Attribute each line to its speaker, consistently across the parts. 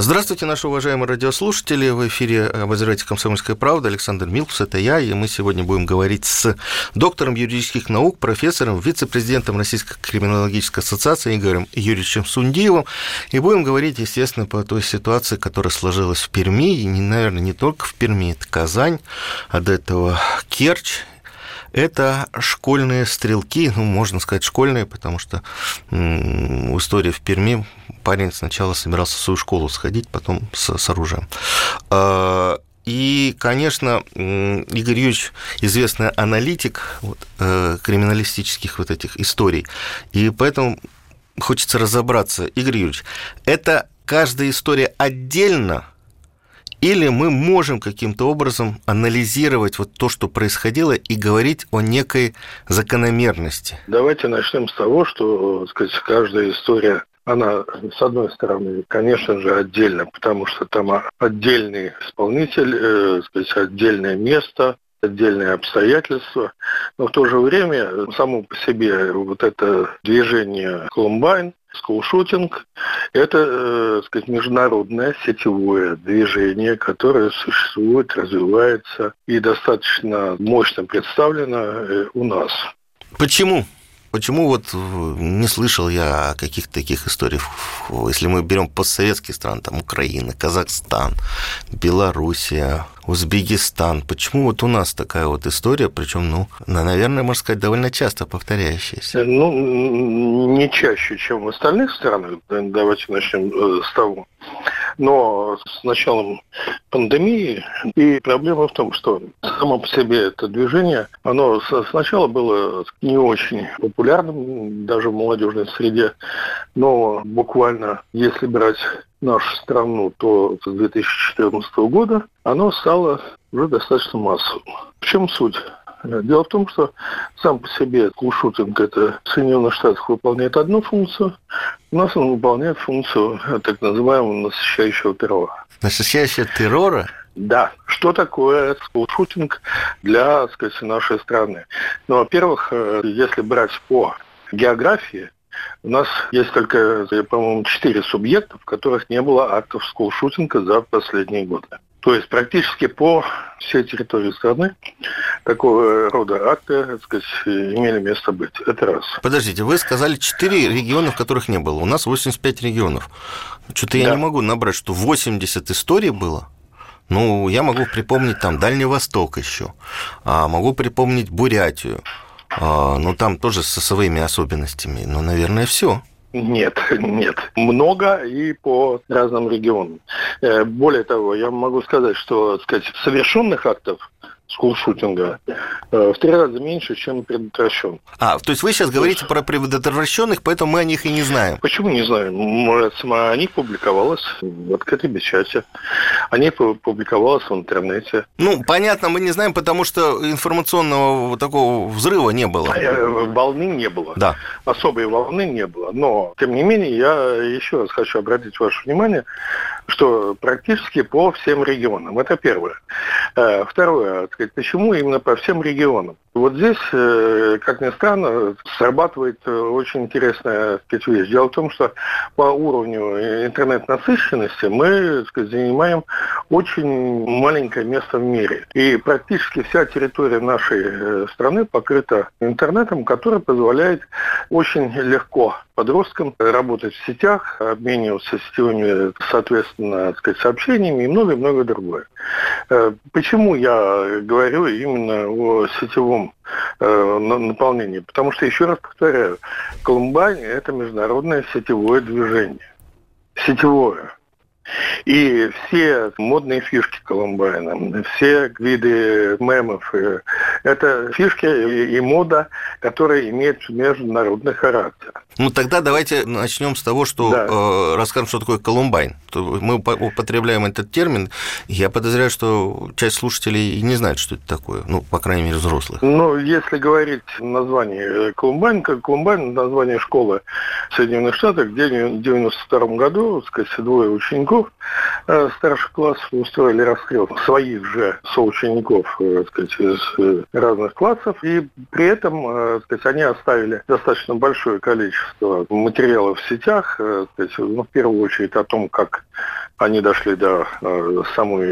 Speaker 1: Здравствуйте, наши уважаемые радиослушатели. В эфире обозреватель «Комсомольская правда» Александр Милкус, это я, и мы сегодня будем говорить с доктором юридических наук, профессором, вице-президентом Российской криминологической ассоциации Игорем Юрьевичем Сундиевым, и будем говорить, естественно, по той ситуации, которая сложилась в Перми, и, наверное, не только в Перми, это Казань, до этого Керчь, это школьные стрелки, ну, можно сказать, школьные, потому что в истории в Перми парень сначала собирался в свою школу сходить, потом с, с оружием. А, и, конечно, Игорь Юрьевич известный аналитик вот, э, криминалистических вот этих историй, и поэтому хочется разобраться. Игорь Юрьевич, это каждая история отдельно – или мы можем каким-то образом анализировать вот то, что происходило, и говорить о некой закономерности?
Speaker 2: Давайте начнем с того, что сказать, каждая история она, с одной стороны, конечно же, отдельно, потому что там отдельный исполнитель, э, сказать, отдельное место, отдельные обстоятельства, но в то же время само по себе вот это движение Колумбайн, скулшутинг – это, э, сказать, международное сетевое движение, которое существует, развивается и достаточно мощно представлено э, у нас.
Speaker 1: Почему? Почему вот не слышал я о каких-то таких историях, если мы берем постсоветские страны, там Украина, Казахстан, Белоруссия, Узбекистан. Почему вот у нас такая вот история, причем, ну, наверное, можно сказать, довольно часто повторяющаяся?
Speaker 2: Ну, не чаще, чем в остальных странах. Давайте начнем э, с того. Но с началом пандемии и проблема в том, что само по себе это движение, оно сначала было не очень популярным, даже в молодежной среде, но буквально, если брать нашу страну, то с 2014 года оно стало уже достаточно массовым. В чем суть? Дело в том, что сам по себе кулшутинг это в Соединенных Штатах выполняет одну функцию, у нас он выполняет функцию так называемого насыщающего террора.
Speaker 1: Насыщающего террора?
Speaker 2: Да. Что такое скулшутинг для, так сказать, нашей страны? Ну, во-первых, э, если брать по географии, у нас есть только, по-моему, четыре субъекта, в которых не было актов скулшутинга за последние годы. То есть практически по всей территории страны такого рода акты, так сказать, имели место быть. Это раз.
Speaker 1: Подождите, вы сказали 4 региона, в которых не было. У нас 85 регионов. Что-то да. я не могу набрать, что 80 историй было. Ну, я могу припомнить там Дальний Восток еще, а могу припомнить Бурятию. А, ну, там тоже со своими особенностями. Ну, наверное, все.
Speaker 2: Нет, нет. Много и по разным регионам. Э, более того, я могу сказать, что сказать, совершенных актов скулшутинга э, в три раза меньше, чем предотвращен.
Speaker 1: А, то есть вы сейчас говорите про предотвращенных, поэтому мы о них и не знаем.
Speaker 2: Почему не знаем? Может, о них публиковалось в открытой печати, о них публиковалось в интернете.
Speaker 1: Ну, понятно, мы не знаем, потому что информационного такого взрыва не было.
Speaker 2: Э, волны не было.
Speaker 1: Да.
Speaker 2: Особой волны не было. Но, тем не менее, я еще раз хочу обратить ваше внимание, что практически по всем регионам. Это первое. Э, второе, сказать, почему именно по всем регионам? Вот здесь, э, как ни странно, срабатывает э, очень интересная сказать, вещь. Дело в том, что по уровню интернет-насыщенности мы сказать, занимаем очень маленькое место в мире. И практически вся территория нашей страны покрыта интернетом, который позволяет очень легко подросткам работать в сетях, обмениваться сетевыми, соответственно, сказать, сообщениями и многое-многое другое. Э, почему я говорю именно о сетевом э, наполнении? Потому что, еще раз повторяю, Колумбайн – это международное сетевое движение. Сетевое. И все модные фишки Колумбайна, все виды мемов, э, это фишки и мода, которые имеют международный характер.
Speaker 1: Ну тогда давайте начнем с того, что да. э, расскажем, что такое Колумбайн. Мы употребляем этот термин. Я подозреваю, что часть слушателей не знает, что это такое. Ну, по крайней мере, взрослых.
Speaker 2: Ну, если говорить название Колумбайн, как Колумбайн название школы в Соединенных Штатах, где в 92 году, сказать, двое учеников э, старших классов устроили расстрел своих же соучеников, э, сказать, из э, разных классов, и при этом, сказать, они оставили достаточно большое количество материалов в сетях, э, ну, в первую очередь о том, как они дошли до самой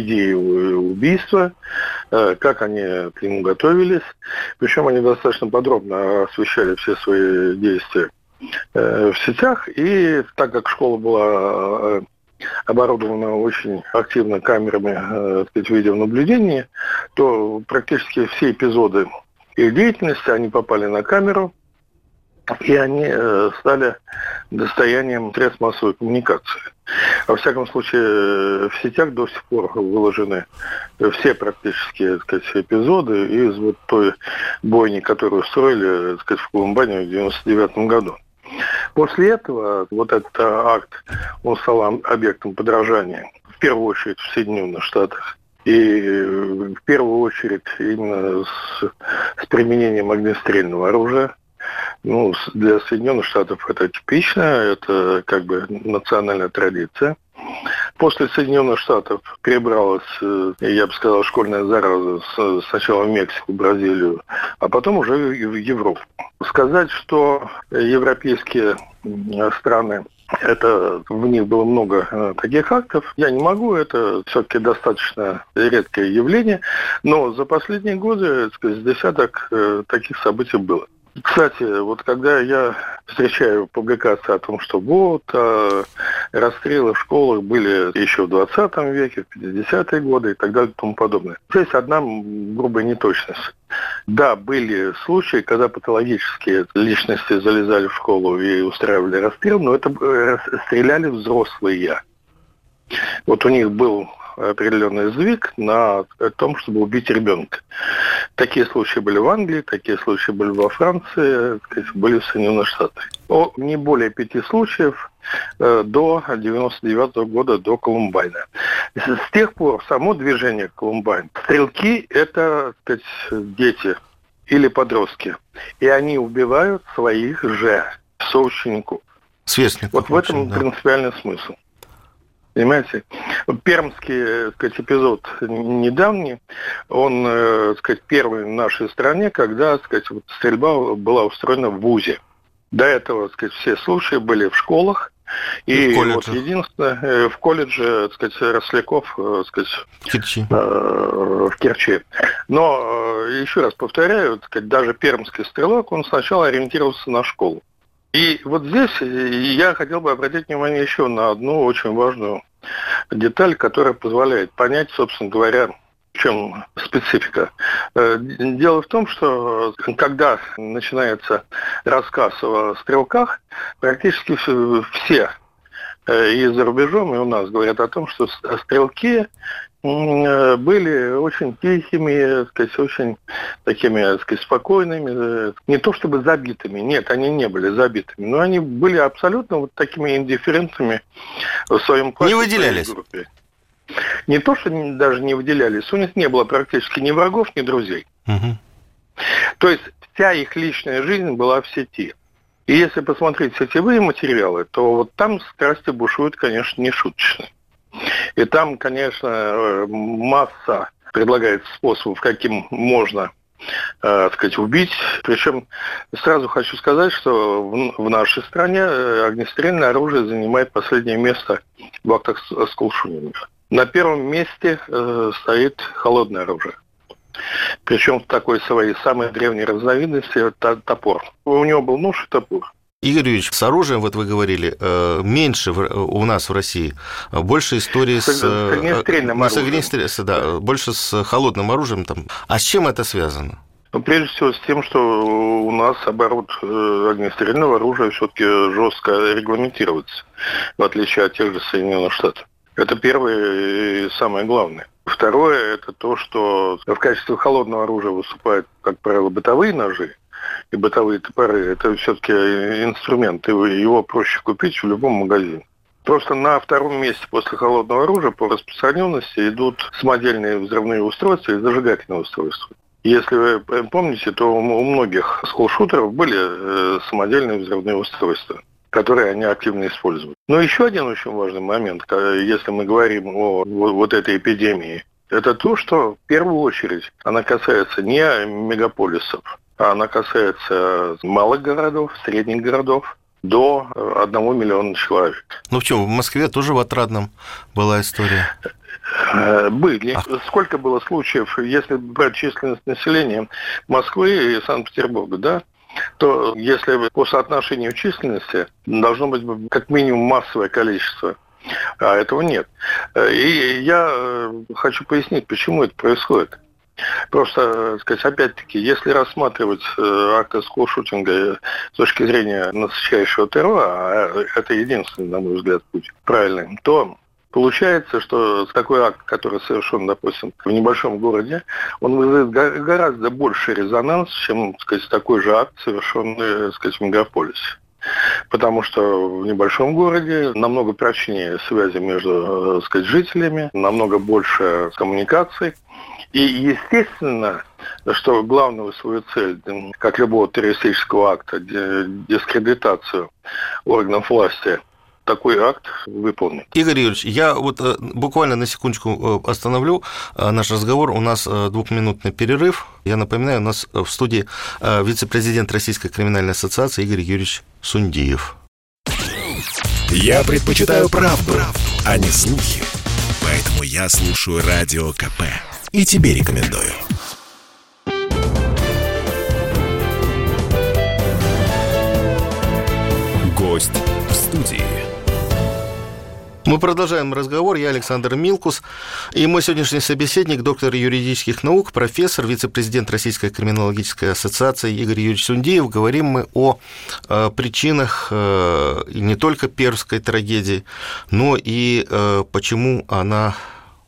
Speaker 2: идеи убийства, как они к нему готовились. Причем они достаточно подробно освещали все свои действия в сетях. И так как школа была оборудована очень активно камерами сказать, видеонаблюдения, то практически все эпизоды их деятельности, они попали на камеру, и они э, стали достоянием средств массовой коммуникации. Во всяком случае, э, в сетях до сих пор выложены все практически так сказать, эпизоды из вот той бойни, которую устроили так сказать, в Колумбане в 1999 году. После этого вот этот акт, он стал объектом подражания, в первую очередь в Соединенных Штатах. И в первую очередь именно с, с применением огнестрельного оружия. Ну, для Соединенных Штатов это типично, это как бы национальная традиция. После Соединенных Штатов перебралась, э, я бы сказал, школьная зараза сначала в Мексику, Бразилию, а потом уже в Европу. Сказать, что европейские страны это в них было много э, таких актов. Я не могу, это все-таки достаточно редкое явление, но за последние годы, сказать, десяток э, таких событий было. Кстати, вот когда я встречаю публикации о том, что вот а, расстрелы в школах были еще в 20 веке, в 50-е годы и так далее и тому подобное. Здесь одна грубая неточность. Да, были случаи, когда патологические личности залезали в школу и устраивали расстрел, но это э, стреляли взрослые. Вот у них был определенный сдвиг на том, чтобы убить ребенка. Такие случаи были в Англии, такие случаи были во Франции, были в Соединенных Штатах. О, не более пяти случаев э, до 99 -го года, до Колумбайна. С тех пор само движение Колумбайн. Стрелки – это так сказать, дети или подростки. И они убивают своих же соучеников.
Speaker 1: Сверстников.
Speaker 2: Вот в этом да. принципиальный смысл. Понимаете? Пермский сказать, эпизод недавний, он э, сказать, первый в нашей стране, когда сказать, вот стрельба была устроена в ВУЗе. До этого сказать, все случаи были в школах, и, и вот единственное, э, в колледже, так сказать, Росляков, э, так сказать, Керчи. Э, в Керчи. Но, еще раз повторяю, так сказать, даже пермский стрелок, он сначала ориентировался на школу. И вот здесь я хотел бы обратить внимание еще на одну очень важную деталь, которая позволяет понять, собственно говоря, в чем специфика? Э, дело в том, что когда начинается рассказ о стрелках, практически все э, и за рубежом, и у нас говорят о том, что стрелки Э, были очень тихими, сказать, очень такими сказать, спокойными, не то чтобы забитыми, нет, они не были забитыми, но они были абсолютно вот такими индифферентными в своем
Speaker 1: классе. Не выделялись?
Speaker 2: Группе. Не то, что даже не выделялись, у них не было практически ни врагов, ни друзей. Угу. То есть вся их личная жизнь была в сети. И если посмотреть сетевые материалы, то вот там страсти бушуют, конечно, не шуточные. И там, конечно, э, масса предлагает способов, каким можно э, сказать, убить. Причем сразу хочу сказать, что в, нашей стране э, огнестрельное оружие занимает последнее место в актах скулшунинга. На первом месте стоит холодное оружие. Причем в такой своей самой древней разновидности топор. У него был нож и топор.
Speaker 1: Игорь Юрьевич, с оружием, вот вы говорили, э, меньше у нас в России, больше истории с... С
Speaker 2: огнестрельным
Speaker 1: э, оружием. С огнестрельным, да, больше с холодным оружием. Там. А с чем это связано?
Speaker 2: Но прежде всего с тем, что у нас оборот э, огнестрельного оружия все-таки жестко регламентируется, в отличие от тех же Соединенных Штатов. Это первое и самое главное. Второе – это то, что в качестве холодного оружия выступают, как правило, бытовые ножи и бытовые топоры. Это все-таки инструмент, его проще купить в любом магазине. Просто на втором месте после холодного оружия по распространенности идут самодельные взрывные устройства и зажигательные устройства. Если вы помните, то у многих скулшутеров были э, самодельные взрывные устройства которые они активно используют. Но еще один очень важный момент, если мы говорим о вот этой эпидемии, это то, что в первую очередь она касается не мегаполисов, она касается малых городов, средних городов, до одного миллиона человек.
Speaker 1: Ну в чем, в Москве тоже в Отрадном была история?
Speaker 2: Э, были. А... Сколько было случаев, если брать численность населения Москвы и Санкт-Петербурга, да? то если по соотношению численности должно быть как минимум массовое количество а этого нет. Э, и я э, хочу пояснить, почему это происходит. Просто, сказать, опять-таки, если рассматривать э, акты скулшутинга с точки зрения насыщающего террора, а это единственный, на мой взгляд, путь правильный, то Получается, что такой акт, который совершен, допустим, в небольшом городе, он вызывает гораздо больше резонанс, чем так сказать, такой же акт, совершенный так сказать, в мегаполисе. Потому что в небольшом городе намного прочнее связи между так сказать, жителями, намного больше коммуникаций. И естественно, что главную свою цель, как любого террористического акта, дискредитацию органов власти – такой акт выполнить.
Speaker 1: Игорь Юрьевич, я вот э, буквально на секундочку э, остановлю э, наш разговор. У нас двухминутный перерыв. Я напоминаю, у нас в студии вице-президент Российской криминальной ассоциации Игорь Юрьевич Сундиев.
Speaker 3: Я предпочитаю правду, правду, а не слухи. Поэтому я слушаю Радио КП. И тебе рекомендую. Гость в студии.
Speaker 1: Мы продолжаем разговор. Я Александр Милкус. И мой сегодняшний собеседник, доктор юридических наук, профессор, вице-президент Российской криминологической ассоциации Игорь Юрьевич Сундеев. Говорим мы о э, причинах э, не только пермской трагедии, но и э, почему она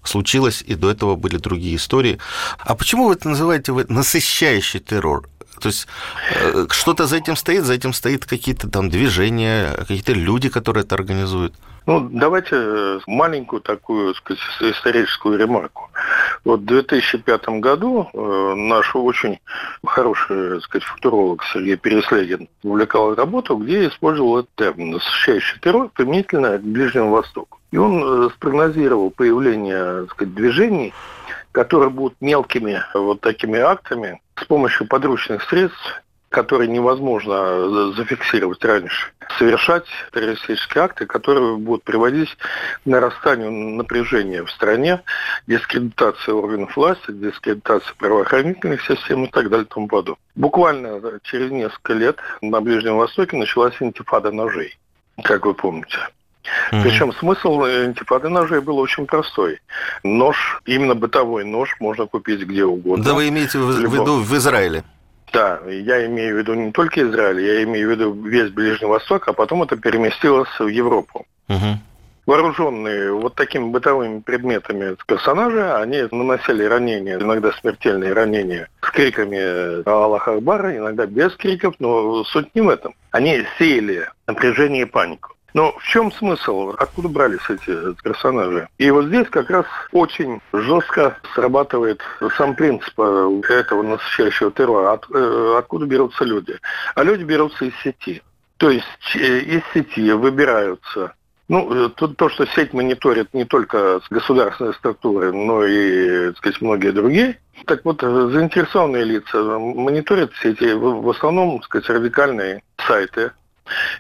Speaker 1: случилась, и до этого были другие истории. А почему вы это называете насыщающий террор? То есть что-то за этим стоит, за этим стоит какие-то там движения, какие-то люди, которые это организуют.
Speaker 2: Ну, давайте э, маленькую такую сказать, историческую ремарку. Вот в 2005 году э, наш очень хороший сказать, футуролог Сергей Переслегин увлекал работу, где использовал этот термин «насыщающий террор» применительно к Ближнему Востоку. И он э, спрогнозировал появление сказать, движений, которые будут мелкими вот такими актами с помощью подручных средств которые невозможно э, зафиксировать раньше, совершать террористические акты, которые будут приводить к нарастанию напряжения в стране, дискредитации органов власти, дискредитации правоохранительных систем и так далее и тому подобное. Буквально через несколько лет на Ближнем Востоке началась интифада ножей, как вы помните. Mm-hmm. Причем смысл интифады ножей был очень простой. Нож, именно бытовой нож, можно купить где угодно.
Speaker 1: Да вы имеете в виду в Израиле?
Speaker 2: Да, я имею в виду не только Израиль, я имею в виду весь Ближний Восток, а потом это переместилось в Европу. Угу. Вооруженные вот такими бытовыми предметами персонажи, они наносили ранения, иногда смертельные ранения, с криками Аллах Акбара, иногда без криков, но суть не в этом. Они сеяли напряжение и панику. Но в чем смысл? Откуда брались эти персонажи? И вот здесь как раз очень жестко срабатывает сам принцип э, этого насыщающего террора. От, э, откуда берутся люди? А люди берутся из сети. То есть э, из сети выбираются ну, то, то, что сеть мониторит не только государственные структуры, но и, так сказать, многие другие. Так вот, заинтересованные лица мониторят сети в, в основном, так сказать, радикальные сайты,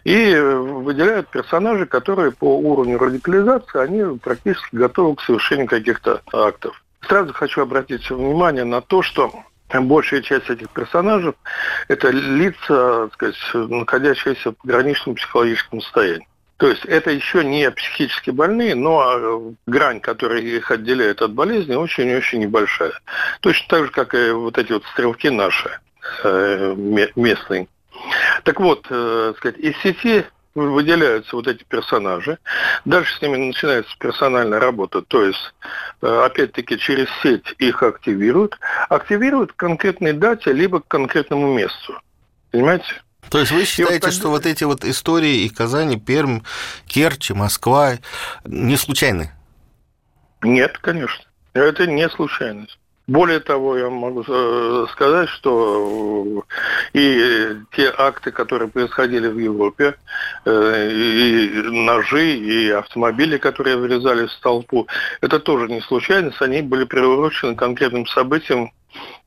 Speaker 2: и выделяют персонажей, которые по уровню радикализации, они практически готовы к совершению каких-то актов. Сразу хочу обратить внимание на то, что большая часть этих персонажей – это лица, так сказать, находящиеся в пограничном психологическом состоянии. То есть это еще не психически больные, но а, грань, которая их отделяет от болезни, очень-очень небольшая. Точно так же, как и вот эти вот стрелки наши э, местные. Так вот, э, сказать, из сети выделяются вот эти персонажи. Дальше с ними начинается персональная работа. То есть, э, опять-таки, через сеть их активируют. Активируют к конкретной дате, либо к конкретному месту. Понимаете?
Speaker 1: То есть вы считаете, вот что вот эти вот истории и Казани, Пермь, Керчь, Москва не случайны?
Speaker 2: Нет, конечно. Это не случайность. Более того, я могу э, сказать, что э, и те акты, которые происходили в Европе, э, и ножи, и автомобили, которые вырезали в толпу, это тоже не случайность, они были приурочены конкретным событиям,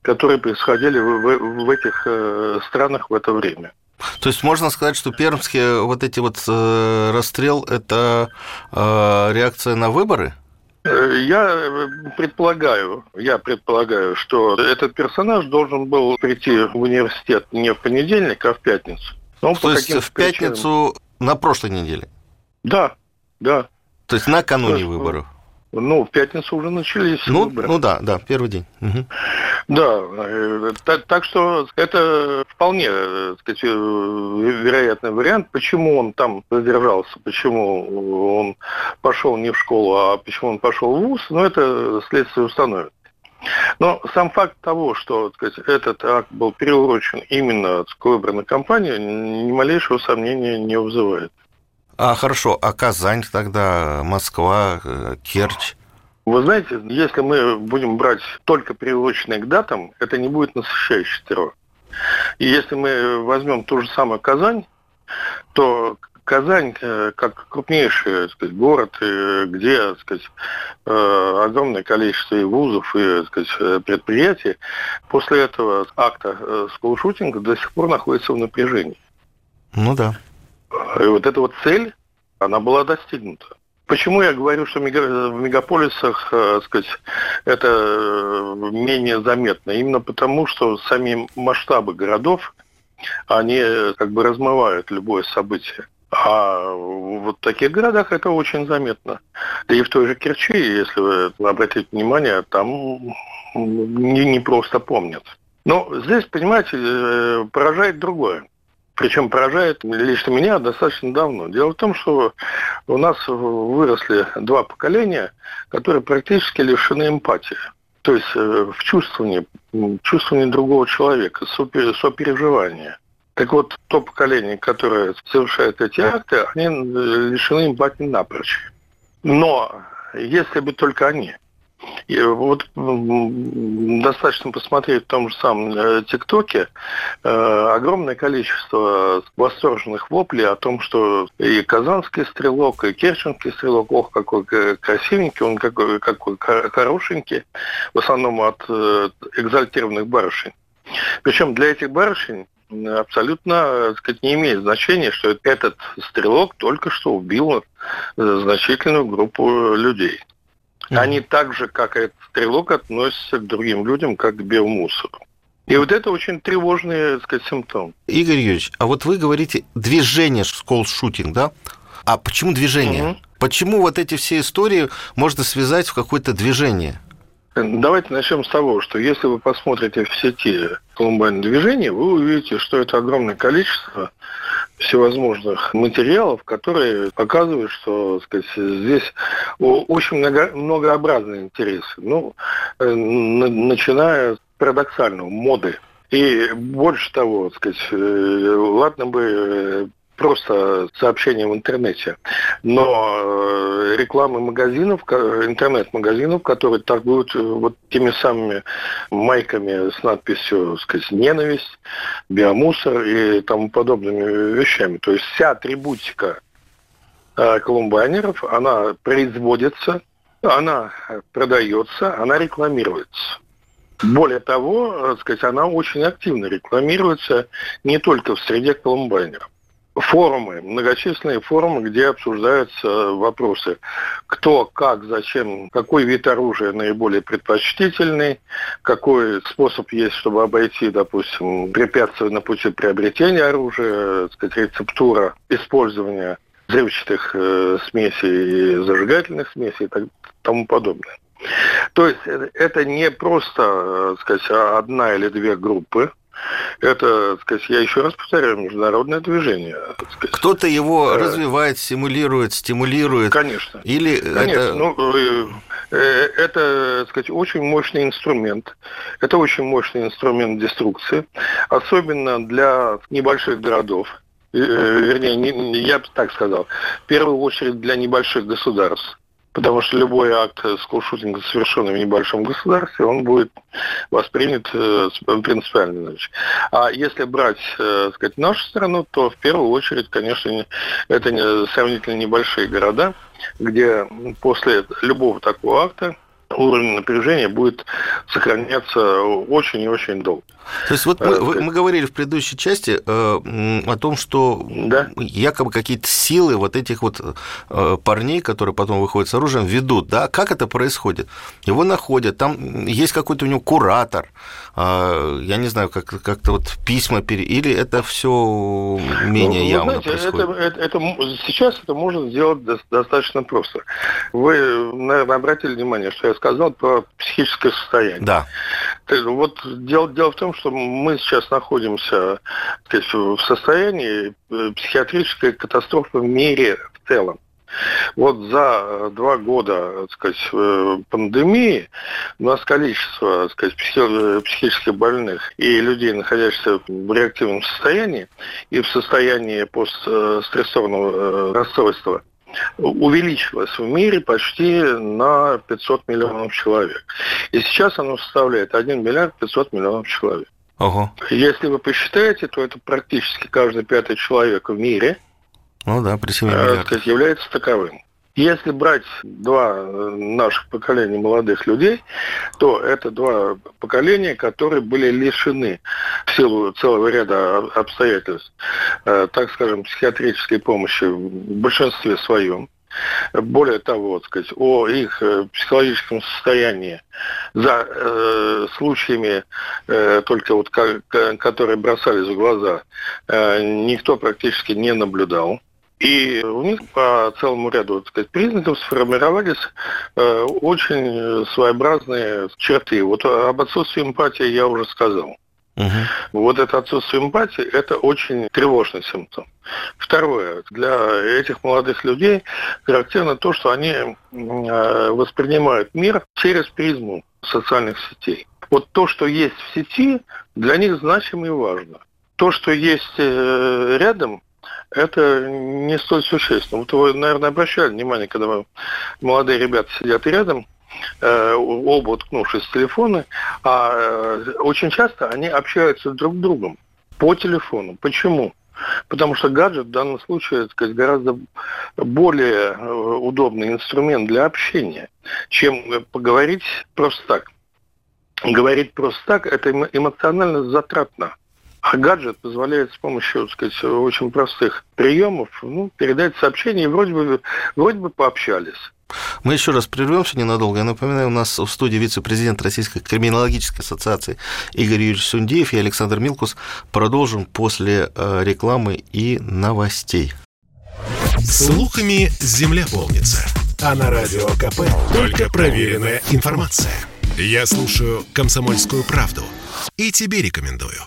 Speaker 2: которые происходили в, в, этих странах в это время.
Speaker 1: То есть можно сказать, что пермские вот эти вот расстрел – это реакция на выборы?
Speaker 2: Э, я предполагаю, я предполагаю, что этот персонаж должен был прийти в университет не в понедельник, а в пятницу.
Speaker 1: Но То есть в пятницу причинам... на прошлой неделе?
Speaker 2: Да, да.
Speaker 1: То есть накануне есть, выборов?
Speaker 2: Ну, в пятницу уже начались
Speaker 1: ну,
Speaker 2: выборы.
Speaker 1: Ну да, да, первый день. Угу.
Speaker 2: Да, э, так, так что это вполне э, сказать, э, вероятный вариант. Почему он там задержался, почему он пошел не в школу, а почему он пошел в ВУЗ, ну, это следствие установит. Но сам факт того, что сказать, этот акт был приурочен именно к выборной кампании, ни малейшего сомнения не вызывает.
Speaker 1: А хорошо, а Казань тогда, Москва, Керчь?
Speaker 2: Вы знаете, если мы будем брать только приуроченные к датам, это не будет насыщающий террор. И если мы возьмем ту же самую Казань, то Казань, э, как крупнейший так сказать, город, э, где так сказать, э, огромное количество и вузов и так сказать, предприятий, после этого акта скулшутинга до сих пор находится в напряжении.
Speaker 1: Ну да.
Speaker 2: И вот эта вот цель, она была достигнута. Почему я говорю, что в мегаполисах, э, сказать, это э, менее заметно? Именно потому, что сами масштабы городов, они э, как бы размывают любое событие. А вот в таких городах это очень заметно. И в той же Керчи, если вы обратите внимание, там не, не просто помнят. Но здесь, понимаете, поражает другое. Причем поражает лично меня достаточно давно. Дело в том, что у нас выросли два поколения, которые практически лишены эмпатии. То есть э, в чувствовании, чувствовании другого человека, сопереживания. Так вот, то поколение, которое совершает эти акты, они э, лишены эмпатии напрочь. Но если бы только они – и вот достаточно посмотреть в том же самом э, ТикТоке э, огромное количество восторженных воплей о том, что и казанский стрелок, и керченский стрелок, ох, какой красивенький, он какой, какой хорошенький, в основном от э, экзальтированных барышень. Причем для этих барышень абсолютно так сказать, не имеет значения, что этот стрелок только что убил значительную группу людей. Они так же, как и этот стрелок, относятся к другим людям, как к биомусору. И вот это очень тревожный, так сказать, симптом.
Speaker 1: Игорь Юрьевич, а вот вы говорите движение скол-шутинг, да? А почему движение? Угу. Почему вот эти все истории можно связать в какое-то движение?
Speaker 2: Давайте начнем с того, что если вы посмотрите в сети Колумбайн движение, вы увидите, что это огромное количество всевозможных материалов, которые показывают, что сказать, здесь очень много, многообразные интересы. Ну, э, начиная с парадоксального, моды. И больше того, сказать, э, ладно бы э, просто сообщения в интернете, но э, рекламы магазинов, интернет-магазинов, которые торгуют э, вот теми самыми майками с надписью, сказать, ненависть, биомусор и тому подобными вещами. То есть вся атрибутика э, колумбайнеров, она производится, она продается, она рекламируется. Более того, сказать, она очень активно рекламируется не только в среде колумбайнеров форумы, многочисленные форумы, где обсуждаются вопросы, кто, как, зачем, какой вид оружия наиболее предпочтительный, какой способ есть, чтобы обойти, допустим, препятствия на пути приобретения оружия, сказать, рецептура использования взрывчатых э, смесей, и зажигательных смесей и так, тому подобное. То есть э, это не просто, э, сказать, одна или две группы, это, сказать, я еще раз повторяю, международное движение.
Speaker 1: Кто-то его э, развивает, симулирует, стимулирует.
Speaker 2: Конечно.
Speaker 1: Или
Speaker 2: Конечно. это... Ну, это, так сказать, очень мощный инструмент. Это очень мощный инструмент деструкции, особенно для небольших городов. Вернее, я бы так сказал, в первую очередь для небольших государств Потому что любой акт скулшутинга, совершенный в небольшом государстве, он будет воспринят э, принципиально иначе. А если брать, э, сказать, нашу страну, то в первую очередь, конечно, это сравнительно небольшие города, где после любого такого акта уровень напряжения будет сохраняться очень и очень долго.
Speaker 1: То есть вот мы, э, мы говорили в предыдущей части э, о том, что да? якобы какие-то силы вот этих вот э, парней, которые потом выходят с оружием, ведут, да? Как это происходит? Его находят, там есть какой-то у него куратор, я не знаю, как, как-то вот письма, пере... или это все менее ну, явно знаете, происходит?
Speaker 2: Это, это, это, сейчас это можно сделать достаточно просто. Вы, наверное, обратили внимание, что я сказал про психическое состояние.
Speaker 1: Да.
Speaker 2: Вот дело, дело в том, что мы сейчас находимся сказать, в состоянии э, психиатрической катастрофы в мире в целом. Вот за два года так сказать, э, пандемии у нас количество так сказать, психически больных и людей, находящихся в реактивном состоянии и в состоянии постстрессорного э, расстройства, увеличилось в мире почти на 500 миллионов человек. И сейчас оно составляет 1 миллиард 500 миллионов человек.
Speaker 1: Ого.
Speaker 2: Если вы посчитаете, то это практически каждый пятый человек в мире
Speaker 1: ну да, при 7 э,
Speaker 2: сказать, является таковым. Если брать два э, наших поколения молодых людей, то это два поколения, которые были лишены в силу целого ряда обстоятельств, э, так скажем, психиатрической помощи в большинстве своем. Более того, сказать, о их э, психологическом состоянии за э, случаями, э, только вот, которые бросались в глаза, э, никто практически не наблюдал. И у них по целому ряду так сказать, признаков сформировались э, очень своеобразные черты. Вот об отсутствии эмпатии я уже сказал. Угу. Вот это отсутствие эмпатии – это очень тревожный симптом. Второе. Для этих молодых людей характерно то, что они э, воспринимают мир через призму социальных сетей. Вот то, что есть в сети, для них значимо и важно. То, что есть э, рядом, это не столь существенно. Вот вы, наверное, обращали внимание, когда молодые ребята сидят рядом, э, оба уткнувшись в телефоны, а э, очень часто они общаются друг с другом по телефону. Почему? Потому что гаджет в данном случае так гораздо более э, удобный инструмент для общения, чем поговорить просто так. Говорить просто так – это эмоционально затратно. А гаджет позволяет с помощью, так сказать, очень простых приемов ну, передать сообщение, и вроде бы, вроде бы пообщались.
Speaker 1: Мы еще раз прервемся ненадолго. Я напоминаю, у нас в студии вице-президент Российской криминологической ассоциации Игорь Юрьевич Сундеев и Александр Милкус. Продолжим после э, рекламы и новостей.
Speaker 3: Слухами земля полнится. А на радио КП только проверенная информация. Я слушаю «Комсомольскую правду» и тебе рекомендую.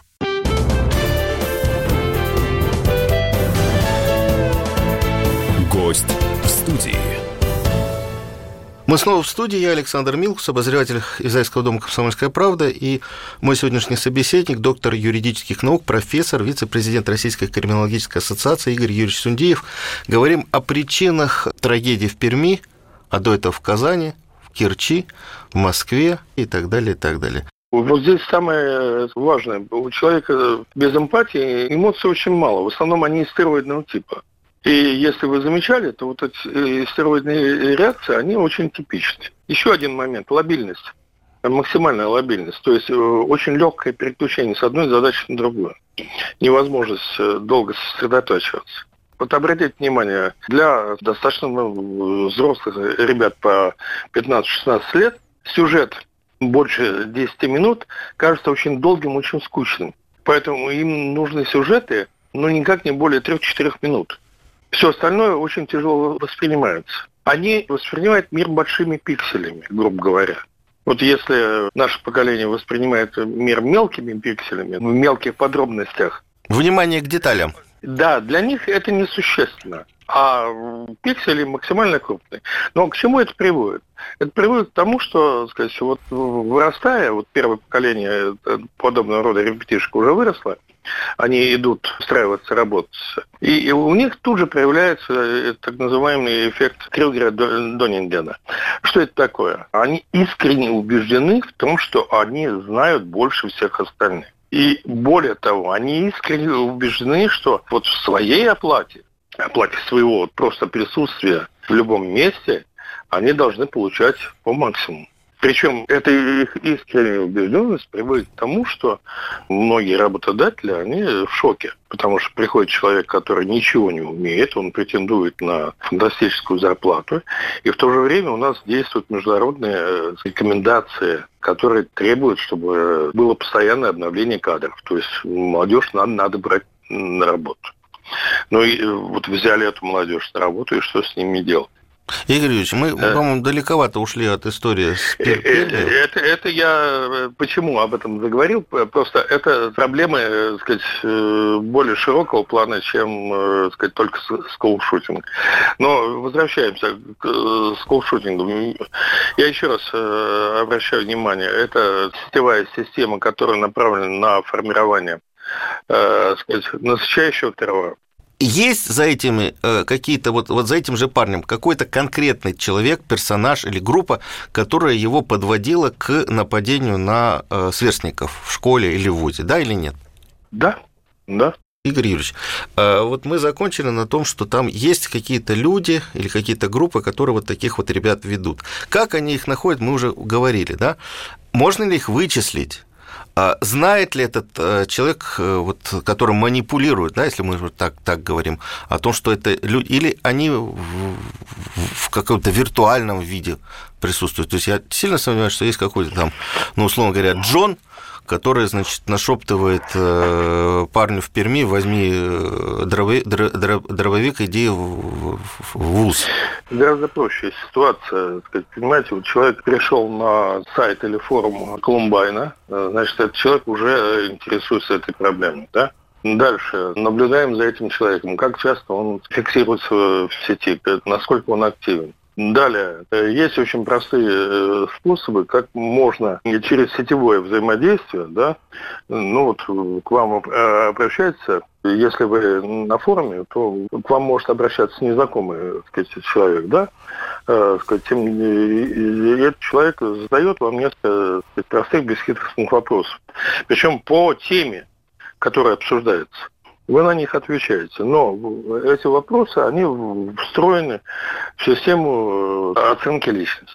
Speaker 3: Гость в студии.
Speaker 1: Мы снова в студии. Я Александр Милкус, обозреватель Израильского дома «Комсомольская правда», и мой сегодняшний собеседник, доктор юридических наук, профессор, вице-президент Российской криминологической ассоциации Игорь Юрьевич Сундеев. Говорим о причинах трагедии в Перми, а до этого в Казани, в Керчи, в Москве и так далее, и так далее.
Speaker 2: Вот здесь самое важное. У человека без эмпатии эмоций очень мало. В основном они стероидного типа. И если вы замечали, то вот эти э, стероидные реакции, они очень типичны. Еще один момент – лобильность. Максимальная лобильность. То есть э, очень легкое переключение с одной задачи на другую. Невозможность э, долго сосредотачиваться. Вот обратите внимание, для достаточно ну, взрослых ребят по 15-16 лет сюжет больше 10 минут кажется очень долгим, очень скучным. Поэтому им нужны сюжеты, но никак не более 3-4 минут. Все остальное очень тяжело воспринимается. Они воспринимают мир большими пикселями, грубо говоря. Вот если наше поколение воспринимает мир мелкими пикселями, в мелких подробностях.
Speaker 1: Внимание к деталям.
Speaker 2: Да, для них это несущественно а пиксели максимально крупные. Но к чему это приводит? Это приводит к тому, что, сказать, вот вырастая, вот первое поколение э, подобного рода ребятишек уже выросло, они идут устраиваться, работать. И, у них тут же проявляется э, так называемый эффект Крюгера-Донингена. Что это такое? Они искренне убеждены в том, что они знают больше всех остальных. И более того, они искренне убеждены, что вот в своей оплате оплате своего просто присутствия в любом месте, они должны получать по максимуму. Причем эта их искренняя убежденность приводит к тому, что многие работодатели, они в шоке. Потому что приходит человек, который ничего не умеет, он претендует на фантастическую зарплату. И в то же время у нас действуют международные э, рекомендации, которые требуют, чтобы было постоянное обновление кадров. То есть молодежь надо, надо брать на работу. Ну и э, вот взяли эту молодежь на работу, и что с ними делать?
Speaker 1: Игорь Юрьевич, мы, да. по-моему, далековато ушли от истории с э,
Speaker 2: э, это, это я почему об этом заговорил? Просто это проблемы, сказать, более широкого плана, чем, сказать, только сколшутинг. Но возвращаемся к сколшутингу. Я еще раз обращаю внимание, это сетевая система, которая направлена на формирование сказать, насыщающего террора
Speaker 1: есть за этими э, какие-то, вот, вот за этим же парнем какой-то конкретный человек, персонаж или группа, которая его подводила к нападению на э, сверстников в школе или в ВУЗе, да или нет?
Speaker 2: Да, да.
Speaker 1: Игорь Юрьевич, э, вот мы закончили на том, что там есть какие-то люди или какие-то группы, которые вот таких вот ребят ведут. Как они их находят, мы уже говорили, да? Можно ли их вычислить? А знает ли этот э, человек, э, вот, которым манипулирует, да, если мы так, так говорим, о том, что это люди, или они в, в каком-то виртуальном виде присутствуют? То есть я сильно сомневаюсь, что есть какой-то там, ну, условно говоря, Джон, который, значит, нашептывает э, парню в Перми, возьми э, дрововик иди в, в ВУЗ.
Speaker 2: Гораздо проще ситуация. Понимаете, вот человек пришел на сайт или форум Колумбайна, э, значит, этот человек уже интересуется этой проблемой, да? Дальше. Наблюдаем за этим человеком. Как часто он фиксируется в сети, насколько он активен. Далее, э, есть очень простые э, способы, как можно через сетевое взаимодействие, да, ну вот к вам э, обращается, если вы на форуме, то к вам может обращаться незнакомый так сказать, человек, да, сказать, и этот человек задает вам несколько сказать, простых бесхитростных вопросов. Причем по теме, которая обсуждается вы на них отвечаете. Но эти вопросы, они встроены в систему э, оценки личности.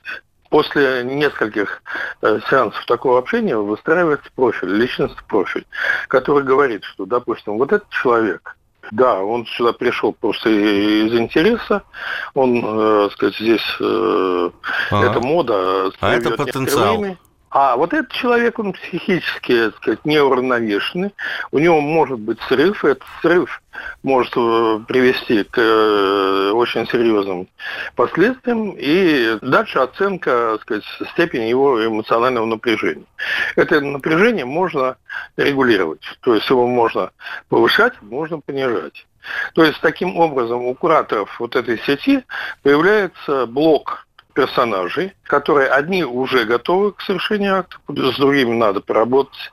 Speaker 2: После нескольких э, сеансов такого общения выстраивается профиль, личностный профиль, который говорит, что, допустим, вот этот человек, да, он сюда пришел просто из интереса, он, э, сказать, здесь э, ага. эта мода.
Speaker 1: А это потенциал. Время,
Speaker 2: а вот этот человек, он психически, так сказать, неуравновешенный, у него может быть срыв, и этот срыв может э, привести к э, очень серьезным последствиям, и дальше оценка, так сказать, степени его эмоционального напряжения. Это напряжение можно регулировать, то есть его можно повышать, можно понижать. То есть таким образом у кураторов вот этой сети появляется блок персонажей, которые одни уже готовы к совершению акта, с другими надо поработать.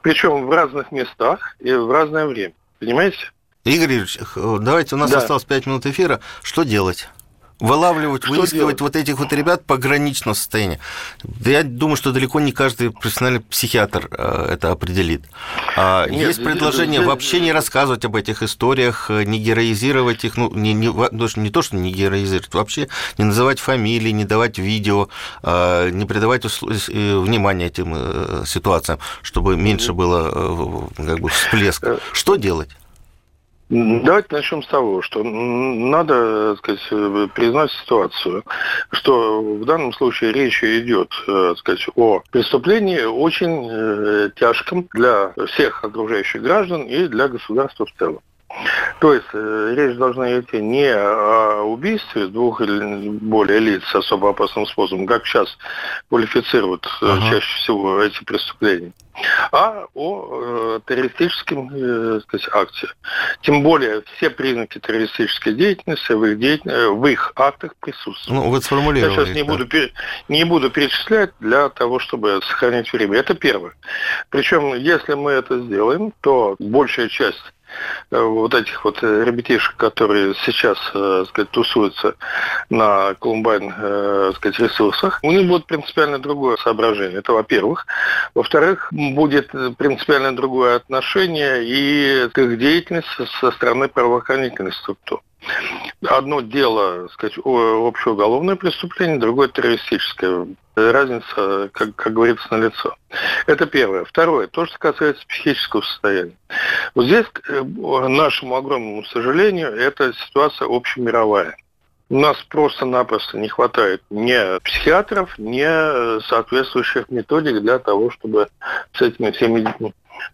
Speaker 2: Причем в разных местах и в разное время. Понимаете?
Speaker 1: Игорь Юрьевич, давайте, у нас да. осталось 5 минут эфира. Что делать? Вылавливать, что выискивать делать? вот этих вот ребят пограничного состояния. Я думаю, что далеко не каждый профессиональный психиатр э, это определит. А Нет, Есть предложение здесь... вообще не рассказывать об этих историях, э, не героизировать их, ну, не, не, не то, что не героизировать, вообще не называть фамилии, не давать видео, э, не придавать внимания этим ситуациям, чтобы меньше было как бы всплеска. Что делать?
Speaker 2: Давайте начнем с того, что надо сказать, признать ситуацию, что в данном случае речь идет э, сказать, о преступлении очень э, тяжком для всех окружающих граждан и для государства в целом. То есть э, речь должна идти не о убийстве двух или более лиц особо опасным способом, как сейчас квалифицируют э, ага. чаще всего эти преступления, а о э, террористическом э, сказать, акте. Тем более все признаки террористической деятельности в их, деятель... Э, в их актах присутствуют.
Speaker 1: Ну, вы сформулировали.
Speaker 2: Я сейчас не, да. буду, не буду перечислять для того, чтобы сохранить время. Это первое. Причем, если мы это сделаем, то большая часть вот этих вот э, ребятишек, которые сейчас, э, сказать, тусуются на Колумбайн, сказать, ресурсах, у них будет принципиально другое соображение. Это во-первых. Во-вторых, будет принципиально другое отношение и к их деятельности со стороны правоохранительных структур. Одно дело, сказать, общеуголовное преступление, другое террористическое. Разница, как, как говорится, на лицо. Это первое. Второе, то, что касается психического состояния. Вот здесь, к э, нашему огромному сожалению, эта ситуация общемировая. У нас просто-напросто не хватает ни психиатров, ни соответствующих методик для того, чтобы с этими всеми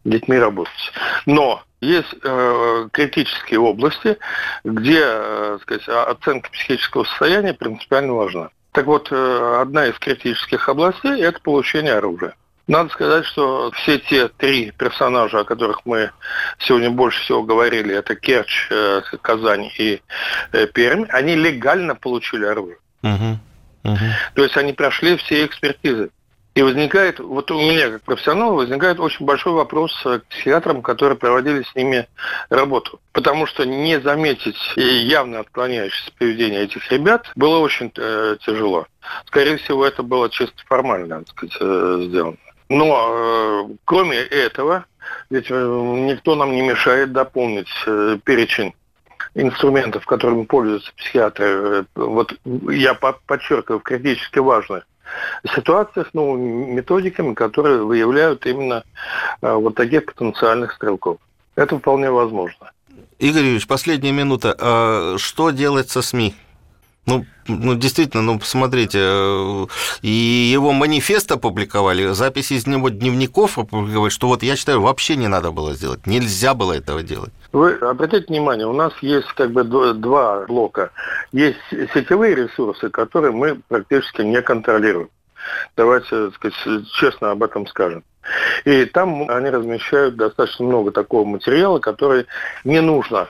Speaker 2: детьми работать. Но есть э, критические области, где э, сказать, оценка психического состояния принципиально важна. Так вот, э, одна из критических областей – это получение оружия. Надо сказать, что все те три персонажа, о которых мы сегодня больше всего говорили, это Керчь, э, Казань и э, Пермь, они легально получили оружие. Угу. Угу. То есть они прошли все экспертизы. И возникает, вот у меня как профессионала возникает очень большой вопрос к психиатрам, которые проводили с ними работу. Потому что не заметить явно отклоняющееся поведение этих ребят было очень э, тяжело. Скорее всего, это было чисто формально, так сказать, э, сделано. Но э, кроме этого, ведь э, никто нам не мешает дополнить э, перечень инструментов, которыми пользуются психиатры. Э, вот я подчеркиваю, критически важных ситуациях новыми методиками, которые выявляют именно э, вот таких потенциальных стрелков. Это вполне возможно.
Speaker 1: Игорь Юрьевич, последняя минута. А что делать со СМИ? Ну, ну, действительно, ну, посмотрите, э, и его манифест опубликовали, записи из него дневников опубликовали, что вот я считаю, вообще не надо было сделать, нельзя было этого делать.
Speaker 2: Вы обратите внимание, у нас есть как бы два блока. Есть сетевые ресурсы, которые мы практически не контролируем. Давайте сказать, честно об этом скажем. И там они размещают достаточно много такого материала, который не нужно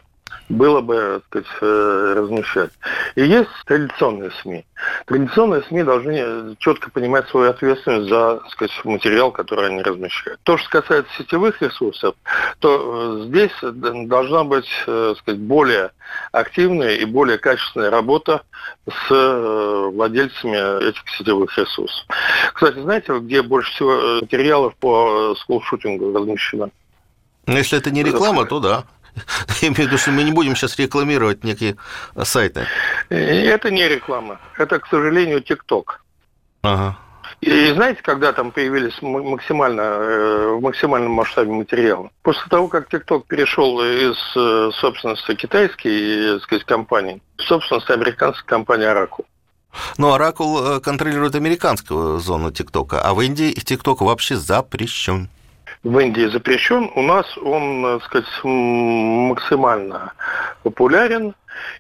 Speaker 2: было бы, так сказать, э, размещать. И есть традиционные СМИ. Традиционные СМИ должны четко понимать свою ответственность за так сказать, материал, который они размещают. То, что касается сетевых ресурсов, то э, здесь должна быть э, так сказать, более активная и более качественная работа с владельцами этих сетевых ресурсов. Кстати, знаете, где больше всего материалов по скулшутингу размещено?
Speaker 1: Ну, если это не реклама, то да. Я имею в виду, что мы не будем сейчас рекламировать некие сайты.
Speaker 2: Это не реклама. Это, к сожалению, ТикТок. Ага. И знаете, когда там появились максимально, э, в максимальном масштабе материалы? После того, как ТикТок перешел из э, собственности китайской сказать, компании в собственность американской компании Oracle.
Speaker 1: Но Oracle э, контролирует американскую зону ТикТока, а в Индии ТикТок вообще запрещен
Speaker 2: в Индии запрещен, у нас он, так сказать, максимально популярен,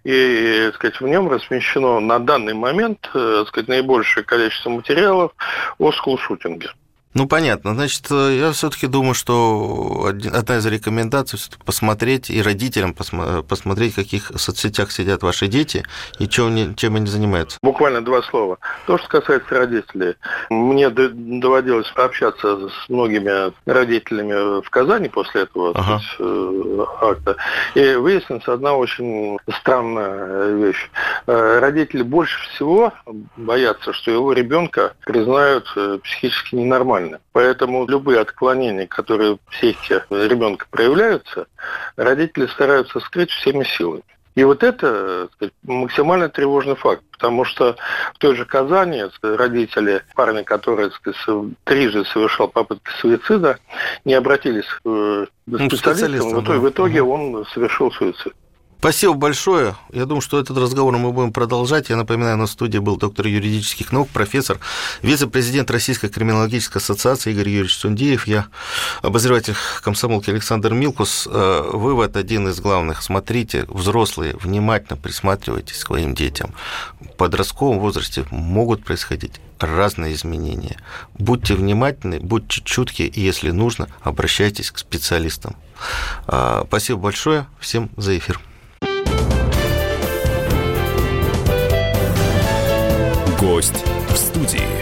Speaker 2: и, так сказать, в нем размещено на данный момент, так сказать, наибольшее количество материалов о скулшутинге.
Speaker 1: Ну, понятно. Значит, я все-таки думаю, что одна из рекомендаций все-таки посмотреть и родителям посмотреть, в каких соцсетях сидят ваши дети и чем, чем они занимаются.
Speaker 2: Буквально два слова. То, что касается родителей. Мне доводилось общаться с многими родителями в Казани после этого ага. сказать, э, акта. И выяснилась одна очень странная вещь. Э, родители больше всего боятся, что его ребенка признают э, психически ненормальным нормально. Поэтому любые отклонения, которые в психике ребенка проявляются, родители стараются скрыть всеми силами. И вот это сказать, максимально тревожный факт, потому что в той же Казани родители парня, который сказать, трижды совершал попытки суицида, не обратились к э, ну, специалистам, в итоге, да. в итоге он совершил суицид.
Speaker 1: Спасибо большое. Я думаю, что этот разговор мы будем продолжать. Я напоминаю, на студии был доктор юридических наук, профессор, вице-президент Российской криминологической ассоциации Игорь Юрьевич Сундиев. Я обозреватель комсомолки Александр Милкус. Э, вывод один из главных. Смотрите, взрослые, внимательно присматривайтесь к своим детям. В подростковом возрасте могут происходить разные изменения. Будьте внимательны, будьте чутки, и если нужно, обращайтесь к специалистам. Э, спасибо большое. Всем за эфир.
Speaker 3: Гость в студии.